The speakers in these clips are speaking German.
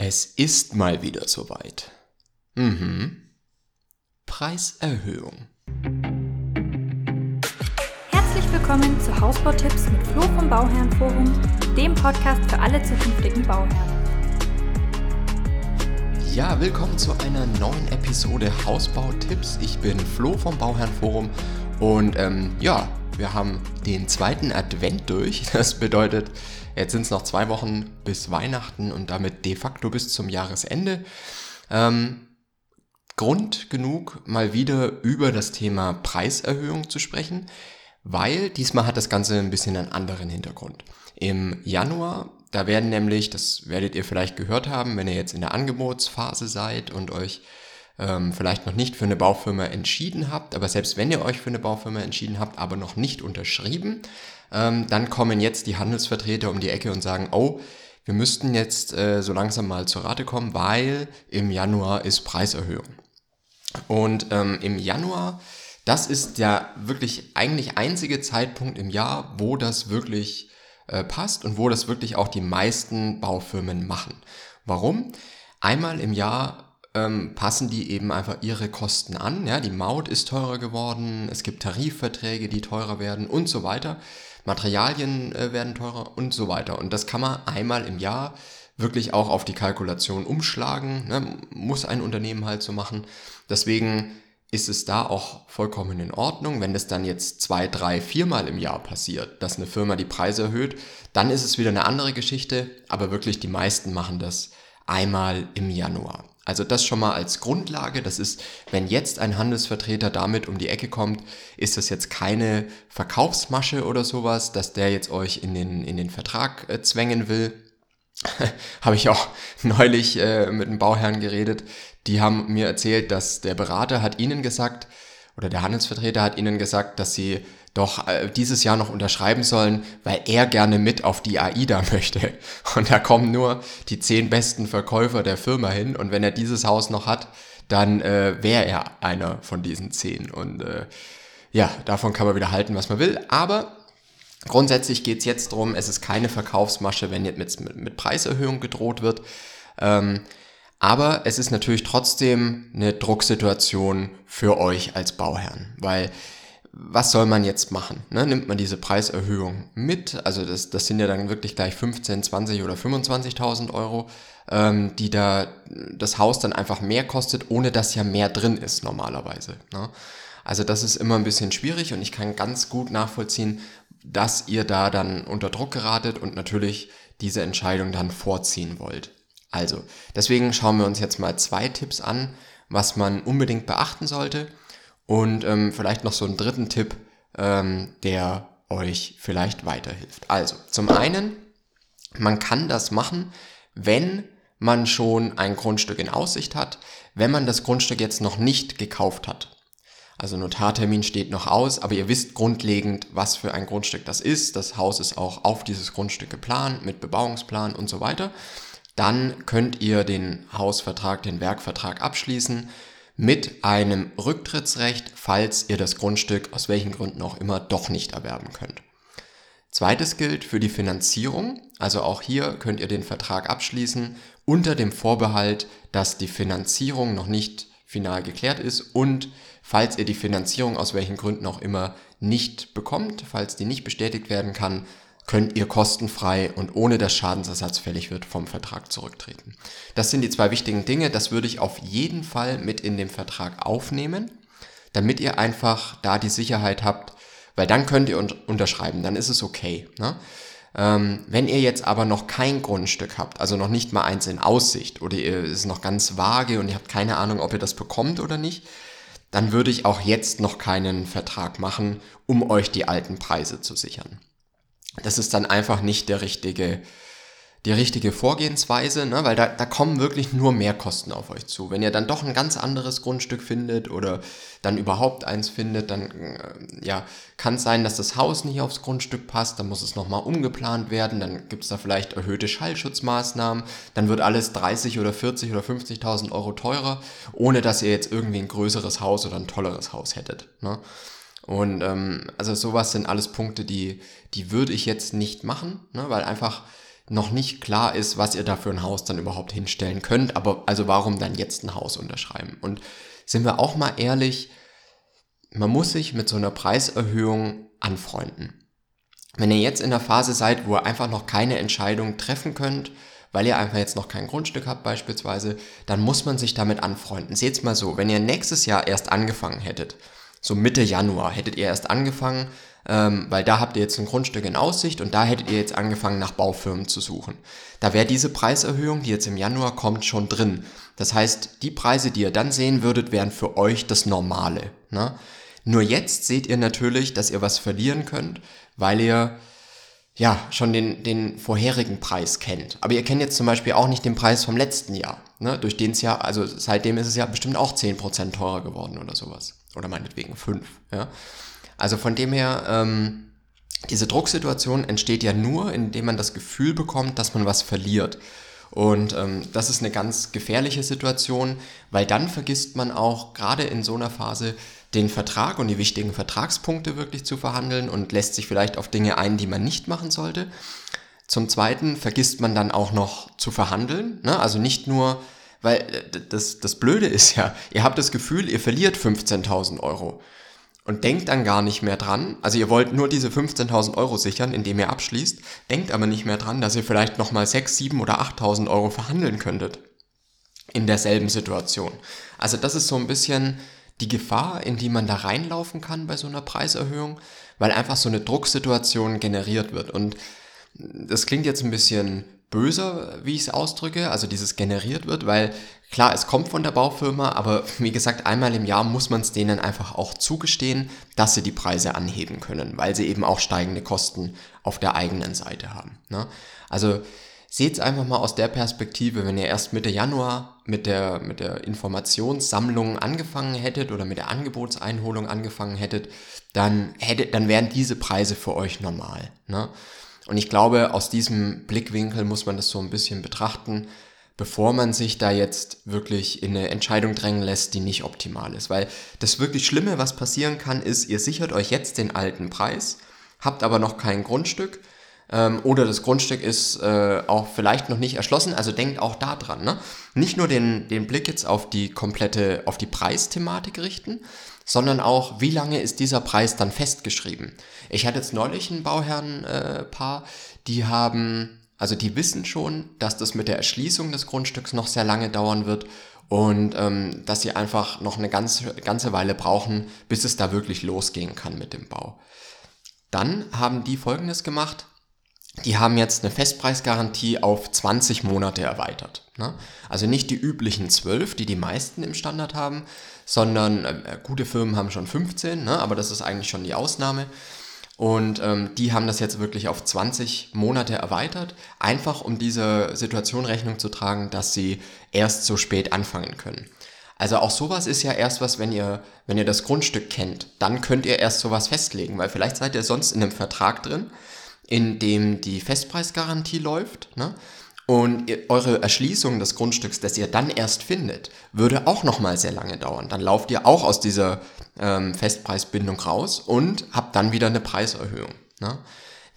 Es ist mal wieder soweit. Mhm. Preiserhöhung. Herzlich willkommen zu Hausbautipps mit Flo vom Bauherrenforum, dem Podcast für alle zukünftigen Bauherren. Ja, willkommen zu einer neuen Episode Hausbautipps. Ich bin Flo vom Bauherrenforum und ähm, ja, wir haben den zweiten Advent durch. Das bedeutet, Jetzt sind es noch zwei Wochen bis Weihnachten und damit de facto bis zum Jahresende. Ähm, Grund genug, mal wieder über das Thema Preiserhöhung zu sprechen, weil diesmal hat das Ganze ein bisschen einen anderen Hintergrund. Im Januar, da werden nämlich, das werdet ihr vielleicht gehört haben, wenn ihr jetzt in der Angebotsphase seid und euch ähm, vielleicht noch nicht für eine Baufirma entschieden habt, aber selbst wenn ihr euch für eine Baufirma entschieden habt, aber noch nicht unterschrieben, ähm, dann kommen jetzt die Handelsvertreter um die Ecke und sagen, oh, wir müssten jetzt äh, so langsam mal zur Rate kommen, weil im Januar ist Preiserhöhung. Und ähm, im Januar, das ist der wirklich eigentlich einzige Zeitpunkt im Jahr, wo das wirklich äh, passt und wo das wirklich auch die meisten Baufirmen machen. Warum? Einmal im Jahr ähm, passen die eben einfach ihre Kosten an. Ja, die Maut ist teurer geworden, es gibt Tarifverträge, die teurer werden und so weiter. Materialien äh, werden teurer und so weiter. Und das kann man einmal im Jahr wirklich auch auf die Kalkulation umschlagen. Ne? Muss ein Unternehmen halt so machen. Deswegen ist es da auch vollkommen in Ordnung. Wenn das dann jetzt zwei, drei, viermal im Jahr passiert, dass eine Firma die Preise erhöht, dann ist es wieder eine andere Geschichte. Aber wirklich die meisten machen das einmal im Januar. Also das schon mal als Grundlage. Das ist, wenn jetzt ein Handelsvertreter damit um die Ecke kommt, ist das jetzt keine Verkaufsmasche oder sowas, dass der jetzt euch in den, in den Vertrag äh, zwängen will. Habe ich auch neulich äh, mit einem Bauherrn geredet. Die haben mir erzählt, dass der Berater hat ihnen gesagt, oder der Handelsvertreter hat ihnen gesagt, dass sie doch äh, dieses Jahr noch unterschreiben sollen, weil er gerne mit auf die AIDA möchte. Und da kommen nur die zehn besten Verkäufer der Firma hin. Und wenn er dieses Haus noch hat, dann äh, wäre er einer von diesen zehn. Und äh, ja, davon kann man wieder halten, was man will. Aber grundsätzlich geht's jetzt drum. es ist keine Verkaufsmasche, wenn jetzt mit, mit Preiserhöhung gedroht wird. Ähm, aber es ist natürlich trotzdem eine Drucksituation für euch als Bauherrn, weil was soll man jetzt machen? Ne? Nimmt man diese Preiserhöhung mit? Also das, das sind ja dann wirklich gleich 15, 20 oder 25.000 Euro, ähm, die da das Haus dann einfach mehr kostet, ohne dass ja mehr drin ist normalerweise. Ne? Also das ist immer ein bisschen schwierig und ich kann ganz gut nachvollziehen, dass ihr da dann unter Druck geratet und natürlich diese Entscheidung dann vorziehen wollt. Also, deswegen schauen wir uns jetzt mal zwei Tipps an, was man unbedingt beachten sollte und ähm, vielleicht noch so einen dritten Tipp, ähm, der euch vielleicht weiterhilft. Also, zum einen, man kann das machen, wenn man schon ein Grundstück in Aussicht hat, wenn man das Grundstück jetzt noch nicht gekauft hat. Also Notartermin steht noch aus, aber ihr wisst grundlegend, was für ein Grundstück das ist. Das Haus ist auch auf dieses Grundstück geplant mit Bebauungsplan und so weiter. Dann könnt ihr den Hausvertrag, den Werkvertrag abschließen mit einem Rücktrittsrecht, falls ihr das Grundstück aus welchen Gründen auch immer doch nicht erwerben könnt. Zweites gilt für die Finanzierung, also auch hier könnt ihr den Vertrag abschließen unter dem Vorbehalt, dass die Finanzierung noch nicht final geklärt ist und falls ihr die Finanzierung aus welchen Gründen auch immer nicht bekommt, falls die nicht bestätigt werden kann, könnt ihr kostenfrei und ohne dass Schadensersatz fällig wird vom Vertrag zurücktreten. Das sind die zwei wichtigen Dinge. Das würde ich auf jeden Fall mit in den Vertrag aufnehmen, damit ihr einfach da die Sicherheit habt, weil dann könnt ihr unterschreiben, dann ist es okay. Ne? Ähm, wenn ihr jetzt aber noch kein Grundstück habt, also noch nicht mal eins in Aussicht oder ihr ist noch ganz vage und ihr habt keine Ahnung, ob ihr das bekommt oder nicht, dann würde ich auch jetzt noch keinen Vertrag machen, um euch die alten Preise zu sichern das ist dann einfach nicht der richtige, die richtige Vorgehensweise, ne? weil da, da kommen wirklich nur Mehrkosten auf euch zu. Wenn ihr dann doch ein ganz anderes Grundstück findet oder dann überhaupt eins findet, dann äh, ja, kann es sein, dass das Haus nicht aufs Grundstück passt, dann muss es nochmal umgeplant werden, dann gibt es da vielleicht erhöhte Schallschutzmaßnahmen, dann wird alles 30 oder 40 oder 50.000 Euro teurer, ohne dass ihr jetzt irgendwie ein größeres Haus oder ein tolleres Haus hättet. Ne? Und ähm, also sowas sind alles Punkte, die, die würde ich jetzt nicht machen, ne, weil einfach noch nicht klar ist, was ihr da für ein Haus dann überhaupt hinstellen könnt. Aber also warum dann jetzt ein Haus unterschreiben? Und sind wir auch mal ehrlich, man muss sich mit so einer Preiserhöhung anfreunden. Wenn ihr jetzt in der Phase seid, wo ihr einfach noch keine Entscheidung treffen könnt, weil ihr einfach jetzt noch kein Grundstück habt beispielsweise, dann muss man sich damit anfreunden. Seht's mal so, wenn ihr nächstes Jahr erst angefangen hättet, so Mitte Januar hättet ihr erst angefangen, ähm, weil da habt ihr jetzt ein Grundstück in Aussicht und da hättet ihr jetzt angefangen nach Baufirmen zu suchen. Da wäre diese Preiserhöhung, die jetzt im Januar kommt, schon drin. Das heißt, die Preise, die ihr dann sehen würdet, wären für euch das Normale. Ne? Nur jetzt seht ihr natürlich, dass ihr was verlieren könnt, weil ihr ja schon den, den vorherigen Preis kennt. Aber ihr kennt jetzt zum Beispiel auch nicht den Preis vom letzten Jahr. Ne? Durch den es ja, also seitdem ist es ja bestimmt auch 10% teurer geworden oder sowas. Oder meinetwegen 5. Ja? Also von dem her, ähm, diese Drucksituation entsteht ja nur, indem man das Gefühl bekommt, dass man was verliert. Und ähm, das ist eine ganz gefährliche Situation, weil dann vergisst man auch gerade in so einer Phase den Vertrag und die wichtigen Vertragspunkte wirklich zu verhandeln und lässt sich vielleicht auf Dinge ein, die man nicht machen sollte. Zum Zweiten vergisst man dann auch noch zu verhandeln. Ne? Also nicht nur, weil äh, das, das Blöde ist ja, ihr habt das Gefühl, ihr verliert 15.000 Euro und denkt dann gar nicht mehr dran, also ihr wollt nur diese 15.000 Euro sichern, indem ihr abschließt, denkt aber nicht mehr dran, dass ihr vielleicht nochmal 6, 7 oder 8.000 Euro verhandeln könntet in derselben Situation. Also das ist so ein bisschen die Gefahr, in die man da reinlaufen kann bei so einer Preiserhöhung, weil einfach so eine Drucksituation generiert wird. Und das klingt jetzt ein bisschen böser, wie ich es ausdrücke, also dieses generiert wird, weil klar, es kommt von der Baufirma, aber wie gesagt, einmal im Jahr muss man es denen einfach auch zugestehen, dass sie die Preise anheben können, weil sie eben auch steigende Kosten auf der eigenen Seite haben. Ne? Also seht es einfach mal aus der Perspektive, wenn ihr erst Mitte Januar mit der, mit der Informationssammlung angefangen hättet oder mit der Angebotseinholung angefangen hättet, dann, hättet, dann wären diese Preise für euch normal. Ne? Und ich glaube, aus diesem Blickwinkel muss man das so ein bisschen betrachten, bevor man sich da jetzt wirklich in eine Entscheidung drängen lässt, die nicht optimal ist. Weil das wirklich Schlimme, was passieren kann, ist, ihr sichert euch jetzt den alten Preis, habt aber noch kein Grundstück ähm, oder das Grundstück ist äh, auch vielleicht noch nicht erschlossen. Also denkt auch da dran. Ne? Nicht nur den, den Blick jetzt auf die komplette, auf die Preisthematik richten, sondern auch, wie lange ist dieser Preis dann festgeschrieben. Ich hatte jetzt neulich ein Bauherrenpaar, äh, die haben, also die wissen schon, dass das mit der Erschließung des Grundstücks noch sehr lange dauern wird und ähm, dass sie einfach noch eine ganze, ganze Weile brauchen, bis es da wirklich losgehen kann mit dem Bau. Dann haben die Folgendes gemacht. Die haben jetzt eine Festpreisgarantie auf 20 Monate erweitert. Ne? Also nicht die üblichen 12, die die meisten im Standard haben, sondern äh, gute Firmen haben schon 15, ne? aber das ist eigentlich schon die Ausnahme. Und ähm, die haben das jetzt wirklich auf 20 Monate erweitert, einfach um dieser Situation Rechnung zu tragen, dass sie erst so spät anfangen können. Also auch sowas ist ja erst was, wenn ihr, wenn ihr das Grundstück kennt, dann könnt ihr erst sowas festlegen, weil vielleicht seid ihr sonst in einem Vertrag drin, in dem die Festpreisgarantie läuft, ne? Und eure Erschließung des Grundstücks, das ihr dann erst findet, würde auch nochmal sehr lange dauern. Dann lauft ihr auch aus dieser ähm, Festpreisbindung raus und habt dann wieder eine Preiserhöhung. Ne?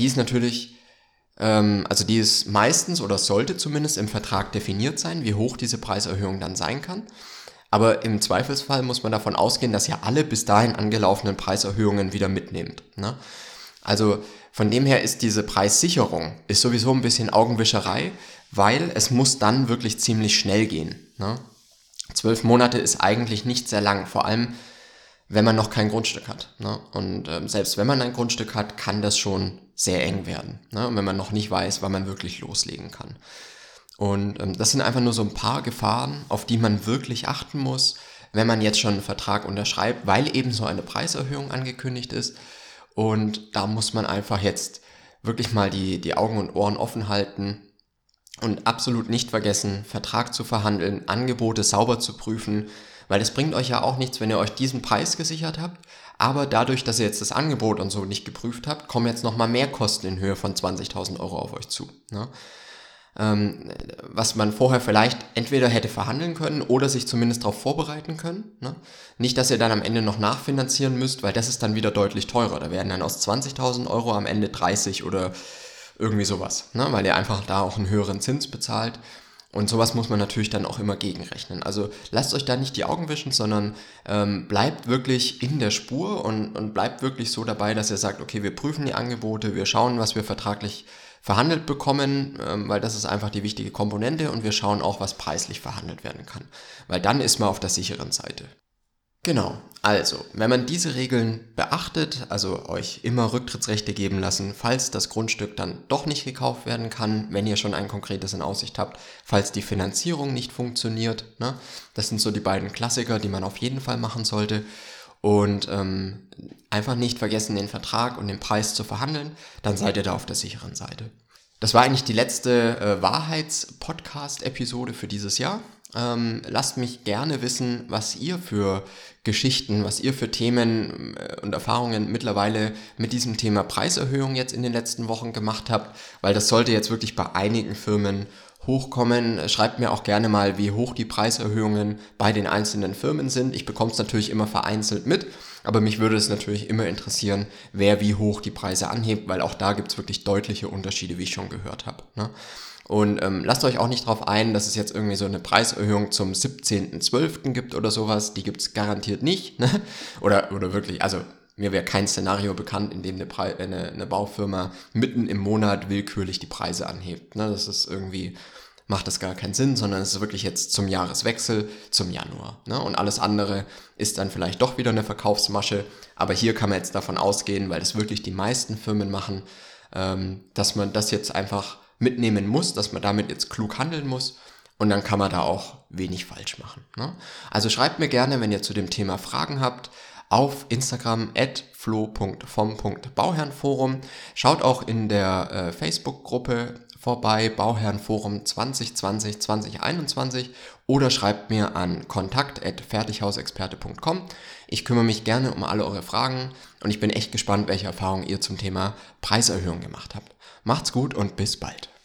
Die ist natürlich, ähm, also die ist meistens oder sollte zumindest im Vertrag definiert sein, wie hoch diese Preiserhöhung dann sein kann. Aber im Zweifelsfall muss man davon ausgehen, dass ihr alle bis dahin angelaufenen Preiserhöhungen wieder mitnehmt. Ne? Also von dem her ist diese Preissicherung ist sowieso ein bisschen Augenwischerei, weil es muss dann wirklich ziemlich schnell gehen. Ne? Zwölf Monate ist eigentlich nicht sehr lang, vor allem wenn man noch kein Grundstück hat. Ne? Und ähm, selbst wenn man ein Grundstück hat, kann das schon sehr eng werden. Ne? Und wenn man noch nicht weiß, wann man wirklich loslegen kann. Und ähm, das sind einfach nur so ein paar Gefahren, auf die man wirklich achten muss, wenn man jetzt schon einen Vertrag unterschreibt, weil eben so eine Preiserhöhung angekündigt ist. Und da muss man einfach jetzt wirklich mal die, die Augen und Ohren offen halten und absolut nicht vergessen, Vertrag zu verhandeln, Angebote sauber zu prüfen, weil es bringt euch ja auch nichts, wenn ihr euch diesen Preis gesichert habt, aber dadurch, dass ihr jetzt das Angebot und so nicht geprüft habt, kommen jetzt nochmal mehr Kosten in Höhe von 20.000 Euro auf euch zu. Ne? Ähm, was man vorher vielleicht entweder hätte verhandeln können oder sich zumindest darauf vorbereiten können. Ne? Nicht, dass ihr dann am Ende noch nachfinanzieren müsst, weil das ist dann wieder deutlich teurer. Da werden dann aus 20.000 Euro am Ende 30 oder Irgendwie sowas, ne? weil ihr einfach da auch einen höheren Zins bezahlt. Und sowas muss man natürlich dann auch immer gegenrechnen. Also lasst euch da nicht die Augen wischen, sondern ähm, bleibt wirklich in der Spur und, und bleibt wirklich so dabei, dass ihr sagt, okay, wir prüfen die Angebote, wir schauen, was wir vertraglich verhandelt bekommen, ähm, weil das ist einfach die wichtige Komponente und wir schauen auch, was preislich verhandelt werden kann. Weil dann ist man auf der sicheren Seite. Genau, also, wenn man diese Regeln beachtet, also euch immer Rücktrittsrechte geben lassen, falls das Grundstück dann doch nicht gekauft werden kann, wenn ihr schon ein konkretes in Aussicht habt, falls die Finanzierung nicht funktioniert, ne? das sind so die beiden Klassiker, die man auf jeden Fall machen sollte. Und ähm, einfach nicht vergessen, den Vertrag und den Preis zu verhandeln, dann seid ihr da auf der sicheren Seite. Das war eigentlich die letzte äh, Wahrheits-Podcast-Episode für dieses Jahr. Ähm, lasst mich gerne wissen, was ihr für Geschichten, was ihr für Themen äh, und Erfahrungen mittlerweile mit diesem Thema Preiserhöhung jetzt in den letzten Wochen gemacht habt, weil das sollte jetzt wirklich bei einigen Firmen hochkommen. Schreibt mir auch gerne mal, wie hoch die Preiserhöhungen bei den einzelnen Firmen sind. Ich bekomme es natürlich immer vereinzelt mit, aber mich würde es natürlich immer interessieren, wer wie hoch die Preise anhebt, weil auch da gibt es wirklich deutliche Unterschiede, wie ich schon gehört habe. Ne? Und ähm, lasst euch auch nicht darauf ein, dass es jetzt irgendwie so eine Preiserhöhung zum 17.12. gibt oder sowas. Die gibt es garantiert nicht. Ne? Oder, oder wirklich, also mir wäre kein Szenario bekannt, in dem eine, Pre eine, eine Baufirma mitten im Monat willkürlich die Preise anhebt. Ne? Das ist irgendwie, macht das gar keinen Sinn, sondern es ist wirklich jetzt zum Jahreswechsel, zum Januar. Ne? Und alles andere ist dann vielleicht doch wieder eine Verkaufsmasche. Aber hier kann man jetzt davon ausgehen, weil das wirklich die meisten Firmen machen, ähm, dass man das jetzt einfach mitnehmen muss, dass man damit jetzt klug handeln muss. Und dann kann man da auch wenig falsch machen. Ne? Also schreibt mir gerne, wenn ihr zu dem Thema Fragen habt, auf Instagram at flo.vom.bauherrenforum. Schaut auch in der äh, Facebook-Gruppe vorbei, Bauherrenforum 2020 2021 oder schreibt mir an kontakt.fertighausexperte.com. Ich kümmere mich gerne um alle eure Fragen und ich bin echt gespannt, welche Erfahrungen ihr zum Thema Preiserhöhung gemacht habt. Macht's gut und bis bald.